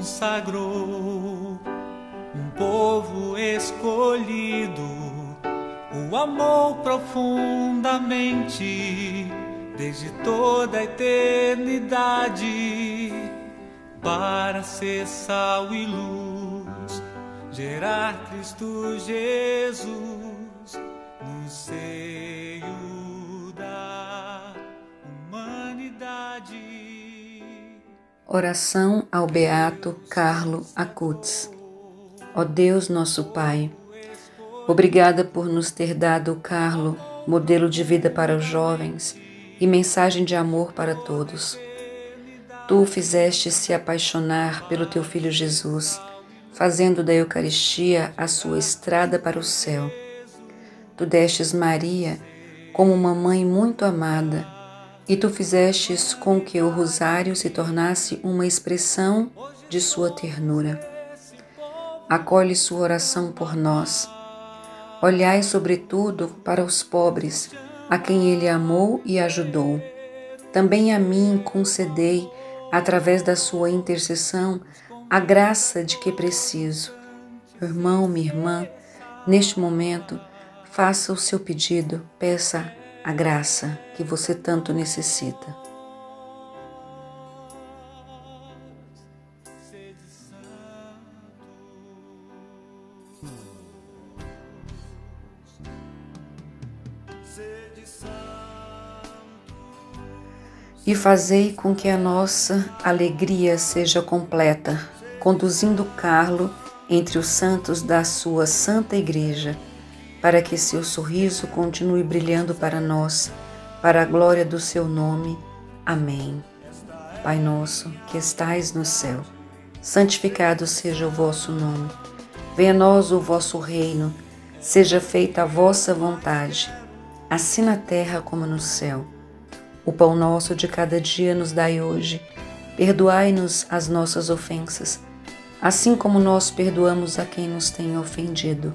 Consagrou um povo escolhido, o amor profundamente desde toda a eternidade para ser sal e luz, gerar Cristo Jesus no seio da humanidade. Oração ao Beato Carlo Acutis. Ó Deus, nosso Pai, obrigada por nos ter dado o Carlo, modelo de vida para os jovens e mensagem de amor para todos. Tu o fizeste se apaixonar pelo teu filho Jesus, fazendo da Eucaristia a sua estrada para o céu. Tu destes Maria como uma mãe muito amada, e tu fizestes com que o rosário se tornasse uma expressão de sua ternura. Acolhe sua oração por nós. Olhai, sobretudo, para os pobres a quem ele amou e ajudou. Também a mim concedei, através da sua intercessão, a graça de que preciso. Irmão, minha irmã, neste momento, faça o seu pedido, peça a graça que você tanto necessita. e fazei com que a nossa alegria seja completa, conduzindo Carlo entre os santos da sua santa igreja, para que seu sorriso continue brilhando para nós, para a glória do seu nome. Amém. Pai nosso, que estais no céu, santificado seja o vosso nome. Venha a nós o vosso reino, seja feita a vossa vontade, assim na terra como no céu. O pão nosso de cada dia nos dai hoje. Perdoai-nos as nossas ofensas, assim como nós perdoamos a quem nos tem ofendido.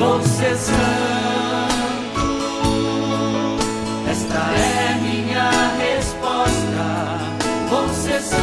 você santo. Esta é minha resposta. Você santo.